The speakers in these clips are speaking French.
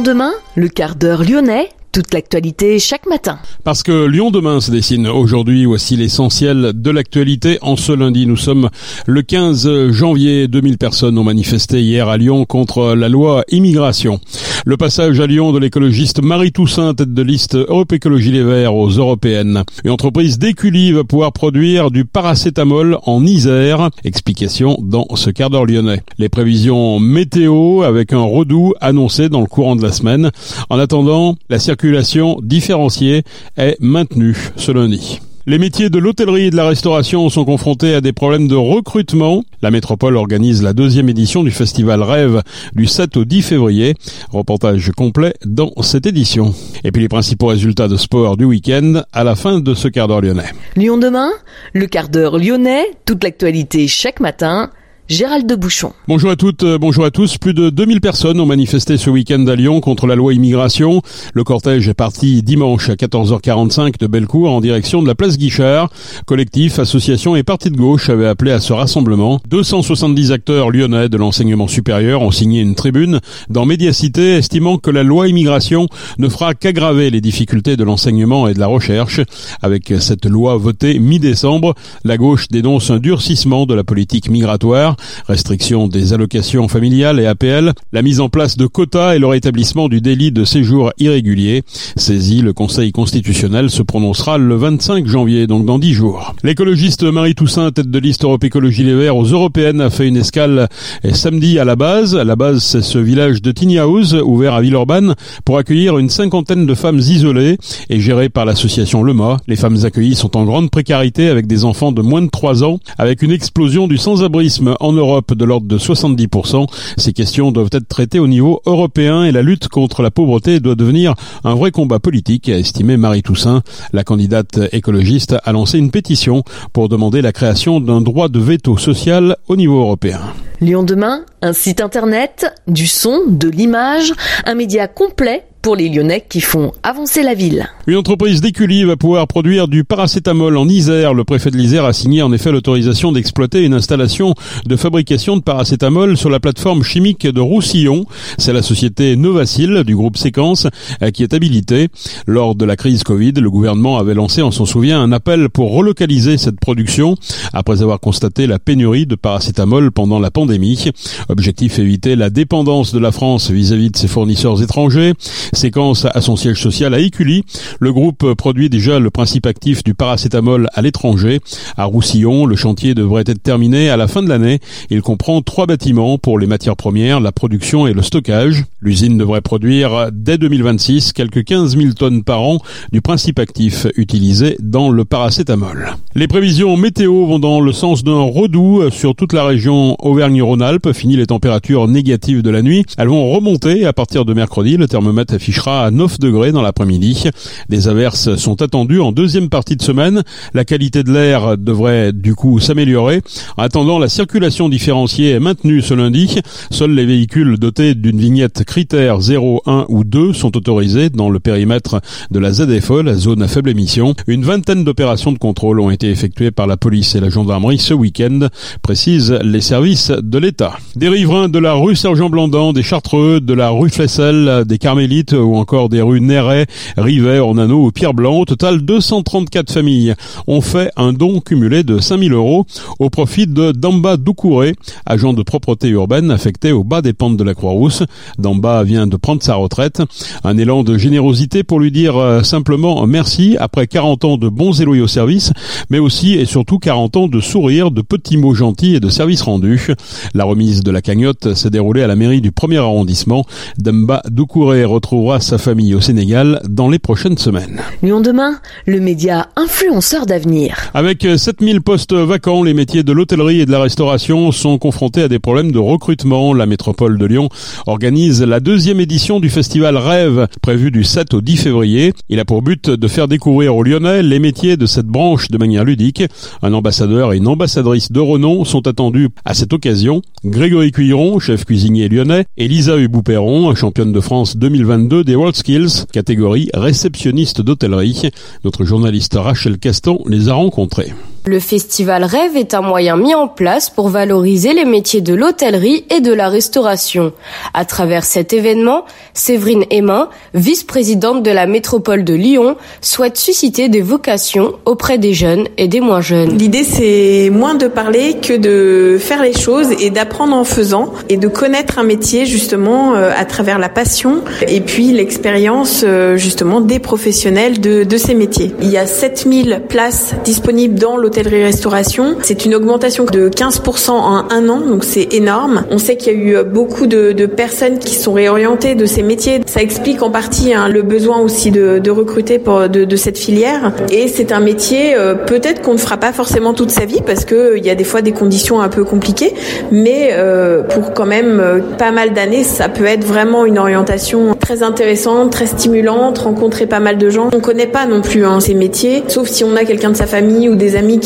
Lyon demain, le quart d'heure lyonnais, toute l'actualité chaque matin. Parce que Lyon demain se dessine aujourd'hui, voici l'essentiel de l'actualité. En ce lundi, nous sommes le 15 janvier. 2000 personnes ont manifesté hier à Lyon contre la loi immigration. Le passage à Lyon de l'écologiste Marie Toussaint, tête de liste Europe Écologie Les Verts aux européennes. Une entreprise d'Écully va pouvoir produire du paracétamol en Isère. Explication dans ce quart d'heure lyonnais. Les prévisions météo avec un redout annoncé dans le courant de la semaine. En attendant, la circulation différenciée est maintenue ce lundi. Les métiers de l'hôtellerie et de la restauration sont confrontés à des problèmes de recrutement. La métropole organise la deuxième édition du festival Rêve du 7 au 10 février. Reportage complet dans cette édition. Et puis les principaux résultats de sport du week-end à la fin de ce quart d'heure lyonnais. Lyon demain, le quart d'heure lyonnais, toute l'actualité chaque matin Gérald de Bouchon. Bonjour à toutes, euh, bonjour à tous. Plus de 2000 personnes ont manifesté ce week-end à Lyon contre la loi immigration. Le cortège est parti dimanche à 14h45 de Bellecour en direction de la place Guichard. Collectifs, associations et partis de gauche avaient appelé à ce rassemblement. 270 acteurs lyonnais de l'enseignement supérieur ont signé une tribune dans Médiacité estimant que la loi immigration ne fera qu'aggraver les difficultés de l'enseignement et de la recherche. Avec cette loi votée mi-décembre, la gauche dénonce un durcissement de la politique migratoire restriction des allocations familiales et APL, la mise en place de quotas et le rétablissement du délit de séjour irrégulier. Saisi, le Conseil constitutionnel se prononcera le 25 janvier, donc dans dix jours. L'écologiste Marie Toussaint, tête de liste Europe Écologie Les Verts aux Européennes, a fait une escale samedi à la base. La base, c'est ce village de House, ouvert à Villeurbanne, pour accueillir une cinquantaine de femmes isolées et géré par l'association Lema. Les femmes accueillies sont en grande précarité avec des enfants de moins de 3 ans, avec une explosion du sans-abrisme en Europe de l'ordre de 70%. Ces questions doivent être traitées au niveau européen et la lutte contre la pauvreté doit devenir un vrai combat politique, a estimé Marie Toussaint. La candidate écologiste a lancé une pétition pour demander la création d'un droit de veto social au niveau européen. Lyon demain, un site internet, du son, de l'image, un média complet pour les Lyonnais qui font avancer la ville. Une entreprise d'Écully va pouvoir produire du paracétamol en Isère. Le préfet de l'Isère a signé en effet l'autorisation d'exploiter une installation de fabrication de paracétamol sur la plateforme chimique de Roussillon. C'est la société Novacil du groupe Séquence euh, qui est habilitée. Lors de la crise Covid, le gouvernement avait lancé, on s'en souvient, un appel pour relocaliser cette production après avoir constaté la pénurie de paracétamol pendant la pandémie. Objectif éviter la dépendance de la France vis-à-vis -vis de ses fournisseurs étrangers. Séquence à son siège social à Écully. Le groupe produit déjà le principe actif du paracétamol à l'étranger. À Roussillon, le chantier devrait être terminé à la fin de l'année. Il comprend trois bâtiments pour les matières premières, la production et le stockage. L'usine devrait produire dès 2026 quelques 15 000 tonnes par an du principe actif utilisé dans le paracétamol. Les prévisions météo vont dans le sens d'un redout sur toute la région Auvergne-Rhône-Alpes. Fini les températures négatives de la nuit. Elles vont remonter à partir de mercredi. Le thermomètre affichera à 9 degrés dans l'après-midi. Des averses sont attendues en deuxième partie de semaine. La qualité de l'air devrait du coup s'améliorer. En attendant, la circulation différenciée est maintenue ce lundi. Seuls les véhicules dotés d'une vignette critère 0, 1 ou 2 sont autorisés dans le périmètre de la ZFE, la zone à faible émission. Une vingtaine d'opérations de contrôle ont été effectuées par la police et la gendarmerie ce week-end, précisent les services de l'État. Des riverains de la rue Sergent-Blandan, des Chartreux, de la rue Flessel, des Carmélites, ou encore des rues Néret, Rivet, Ornano ou Pierre Blanc. Au total, 234 familles ont fait un don cumulé de 5000 euros au profit de Damba Doucouré, agent de propreté urbaine affecté au bas des pentes de la Croix-Rousse. Damba vient de prendre sa retraite. Un élan de générosité pour lui dire euh, simplement merci après 40 ans de bons et loyaux services, mais aussi et surtout 40 ans de sourires, de petits mots gentils et de services rendus. La remise de la cagnotte s'est déroulée à la mairie du premier arrondissement. Damba Doucouré retrouve sa famille au Sénégal dans les prochaines semaines. Lyon demain, le média influenceur d'avenir. Avec 7000 postes vacants, les métiers de l'hôtellerie et de la restauration sont confrontés à des problèmes de recrutement. La métropole de Lyon organise la deuxième édition du festival Rêve, prévu du 7 au 10 février. Il a pour but de faire découvrir aux Lyonnais les métiers de cette branche de manière ludique. Un ambassadeur et une ambassadrice de renom sont attendus à cette occasion. Grégory Cuiron, chef cuisinier lyonnais, Elisa Hubou-Perron, championne de France 2022 des World Skills, catégorie réceptionniste d'hôtellerie. Notre journaliste Rachel Caston les a rencontrés. Le festival Rêve est un moyen mis en place pour valoriser les métiers de l'hôtellerie et de la restauration. À travers cet événement, Séverine Emma, vice-présidente de la métropole de Lyon, souhaite susciter des vocations auprès des jeunes et des moins jeunes. L'idée, c'est moins de parler que de faire les choses et d'apprendre en faisant et de connaître un métier justement euh, à travers la passion et puis l'expérience euh, justement des professionnels de, de ces métiers. Il y a 7000 places disponibles dans le l'hôtellerie-restauration. C'est une augmentation de 15% en un an, donc c'est énorme. On sait qu'il y a eu beaucoup de, personnes qui sont réorientées de ces métiers. Ça explique en partie hein, le besoin aussi de, recruter de, cette filière. Et c'est un métier euh, peut-être qu'on ne fera pas forcément toute sa vie parce que il y a des fois des conditions un peu compliquées, mais euh, pour quand même euh, pas mal d'années, ça peut être vraiment une orientation très intéressante, très stimulante, rencontrer pas mal de gens. On connaît pas non plus hein, ces métiers, sauf si on a quelqu'un de sa famille ou des amis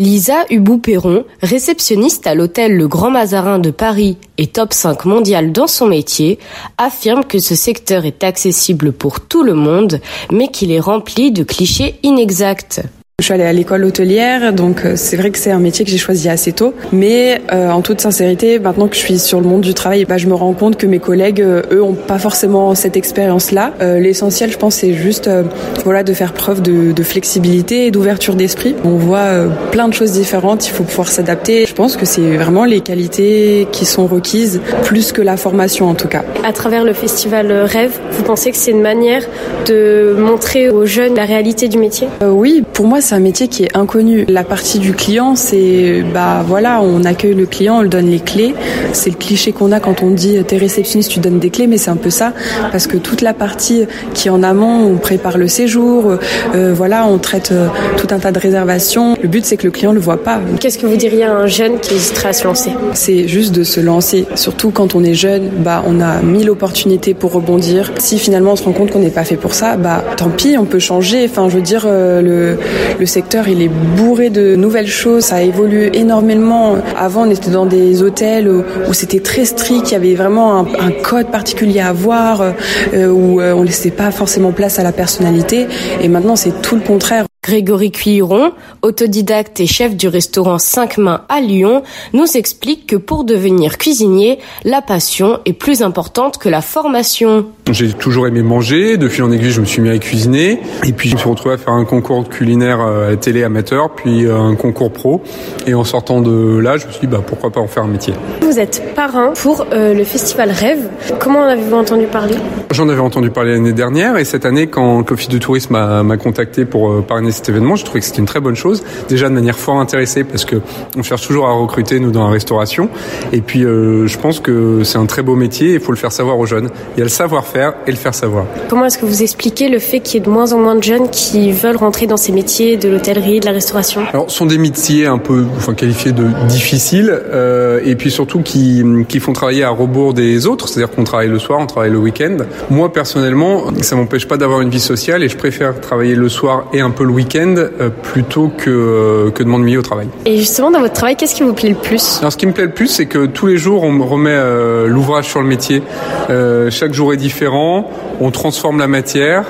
Lisa Hubou-Perron, réceptionniste à l'hôtel Le Grand Mazarin de Paris et top 5 mondial dans son métier, affirme que ce secteur est accessible pour tout le monde, mais qu'il est rempli de clichés inexacts. Je suis allée à l'école hôtelière, donc euh, c'est vrai que c'est un métier que j'ai choisi assez tôt. Mais euh, en toute sincérité, maintenant que je suis sur le monde du travail, bah, je me rends compte que mes collègues, euh, eux, ont pas forcément cette expérience-là. Euh, L'essentiel, je pense, c'est juste, euh, voilà, de faire preuve de, de flexibilité et d'ouverture d'esprit. On voit plein de choses différentes, il faut pouvoir s'adapter. Je pense que c'est vraiment les qualités qui sont requises, plus que la formation en tout cas. À travers le festival Rêve, vous pensez que c'est une manière de montrer aux jeunes la réalité du métier? Oui, pour moi, c'est un métier qui est inconnu. La partie du client, c'est bah voilà, on accueille le client, on lui donne les clés. C'est le cliché qu'on a quand on dit t'es réceptionniste, tu donnes des clés, mais c'est un peu ça parce que toute la partie qui est en amont, on prépare le séjour, euh, voilà, on traite euh, tout un tas de réservations. Le but c'est que le client le voit pas. Qu'est-ce que vous diriez à un jeune qui hésiterait à se lancer? C'est juste de se lancer. Surtout quand on est jeune, bah on a mille opportunités pour rebondir. Si finalement on se rend compte qu'on n'est pas fait pour ça, bah tant pis, on peut changer. Enfin, je veux dire, euh, le le secteur il est bourré de nouvelles choses, ça a évolué énormément. Avant on était dans des hôtels où, c'était très strict, il y avait vraiment un, un code particulier à avoir, euh, où euh, on laissait pas forcément place à la personnalité. Et maintenant c'est tout le contraire. Grégory Cuiron, autodidacte et chef du restaurant 5 mains à Lyon, nous explique que pour devenir cuisinier, la passion est plus importante que la formation. J'ai toujours aimé manger, de fil en aiguille je me suis mis à cuisiner. Et puis je me suis retrouvé à faire un concours culinaire à la télé amateur, puis un concours pro. Et en sortant de là je me suis dit bah, pourquoi pas en faire un métier. Vous êtes parrain pour euh, le festival Rêve, comment en avez-vous entendu parler? J'en avais entendu parler l'année dernière. Et cette année quand l'Office de tourisme m'a contacté pour euh, parrainer cet événement, je trouvais que c'était une très bonne chose. Déjà de manière fort intéressée parce que on cherche toujours à recruter nous dans la restauration. Et puis euh, je pense que c'est un très beau métier. Il faut le faire savoir aux jeunes. Il y a le savoir-faire et le faire savoir. Comment est-ce que vous expliquez le fait qu'il y ait de moins en moins de jeunes qui veulent rentrer dans ces métiers de l'hôtellerie, de la restauration? Alors, ce sont des métiers un peu, enfin qualifiés de difficiles, euh, et puis surtout qui, qui font travailler à rebours des autres. C'est-à-dire qu'on travaille le soir, on travaille le week-end. Moi personnellement, ça m'empêche pas d'avoir une vie sociale et je préfère travailler le soir et un peu le week-end euh, plutôt que, euh, que de m'ennuyer au travail. Et justement, dans votre travail, qu'est-ce qui vous plaît le plus? Alors, ce qui me plaît le plus, c'est que tous les jours, on me remet euh, l'ouvrage sur le métier. Euh, chaque jour est différent. On transforme la matière.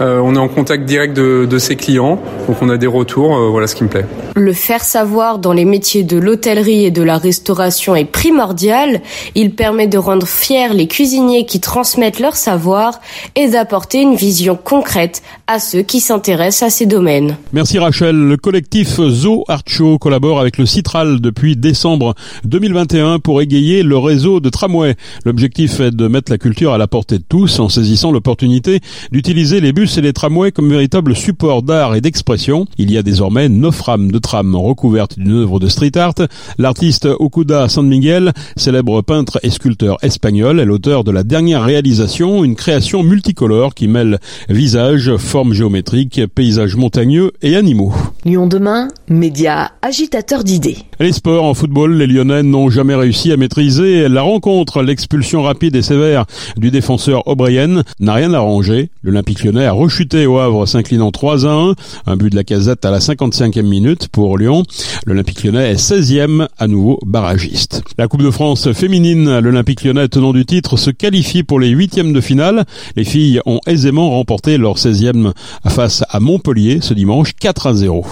Euh, on est en contact direct de, de, ses clients. Donc, on a des retours. Euh, voilà ce qui me plaît. Le faire savoir dans les métiers de l'hôtellerie et de la restauration est primordial. Il permet de rendre fiers les cuisiniers qui transmettent leur savoir et d'apporter une vision concrète à ceux qui s'intéressent à ces domaines. Merci Rachel. Le collectif Zo Art Show collabore avec le Citral depuis décembre 2021 pour égayer le réseau de tramway. L'objectif est de mettre la culture à la portée de tous en saisissant l'opportunité d'utiliser les bus et les tramways comme véritable support d'art et d'expression. Il y a désormais neuf rames de tram recouvertes d'une œuvre de street art. L'artiste Okuda San Miguel, célèbre peintre et sculpteur espagnol, est l'auteur de la dernière réalisation, une création multicolore qui mêle visage, formes géométriques, paysages montagneux et animaux. Lyon demain, média agitateur d'idées. Les sports en football, les Lyonnais n'ont jamais réussi à maîtriser la rencontre. L'expulsion rapide et sévère du défenseur O'Brien n'a rien arrangé. L'Olympique lyonnais a rechuté au Havre s'inclinant 3 à 1. Un but de la casette à la 55e minute pour Lyon. L'Olympique lyonnais est 16e, à nouveau barragiste. La Coupe de France féminine, l'Olympique lyonnais tenant du titre se qualifie pour les huitièmes de finale. Les filles ont aisément remporté leur 16e face à Montpellier ce dimanche 4 à 0.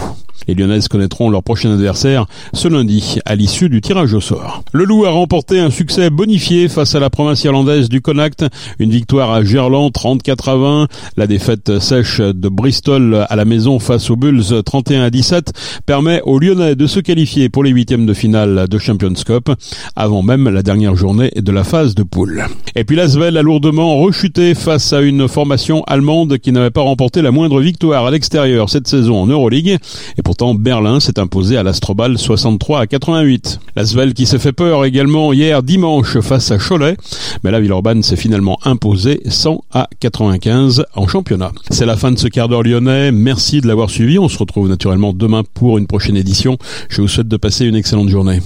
Les Lyonnaises connaîtront leur prochain adversaire ce lundi à l'issue du tirage au sort. Le Loup a remporté un succès bonifié face à la province irlandaise du Connacht, une victoire à Gerland 34 à 20, la défaite sèche de Bristol à la maison face aux Bulls 31 à 17 permet aux Lyonnais de se qualifier pour les huitièmes de finale de Champions Cup avant même la dernière journée de la phase de poule. Et puis l'Asvel a lourdement rechuté face à une formation allemande qui n'avait pas remporté la moindre victoire à l'extérieur cette saison en Euroleague et pourtant Berlin s'est imposé à l'Astrobal 63 à 88. L'Asvel qui s'est fait peur également hier dimanche face à Cholet, mais la Villeurbanne s'est finalement imposée 100 à 95 en championnat. C'est la fin de ce quart d'heure lyonnais. Merci de l'avoir suivi. On se retrouve naturellement demain pour une prochaine édition. Je vous souhaite de passer une excellente journée.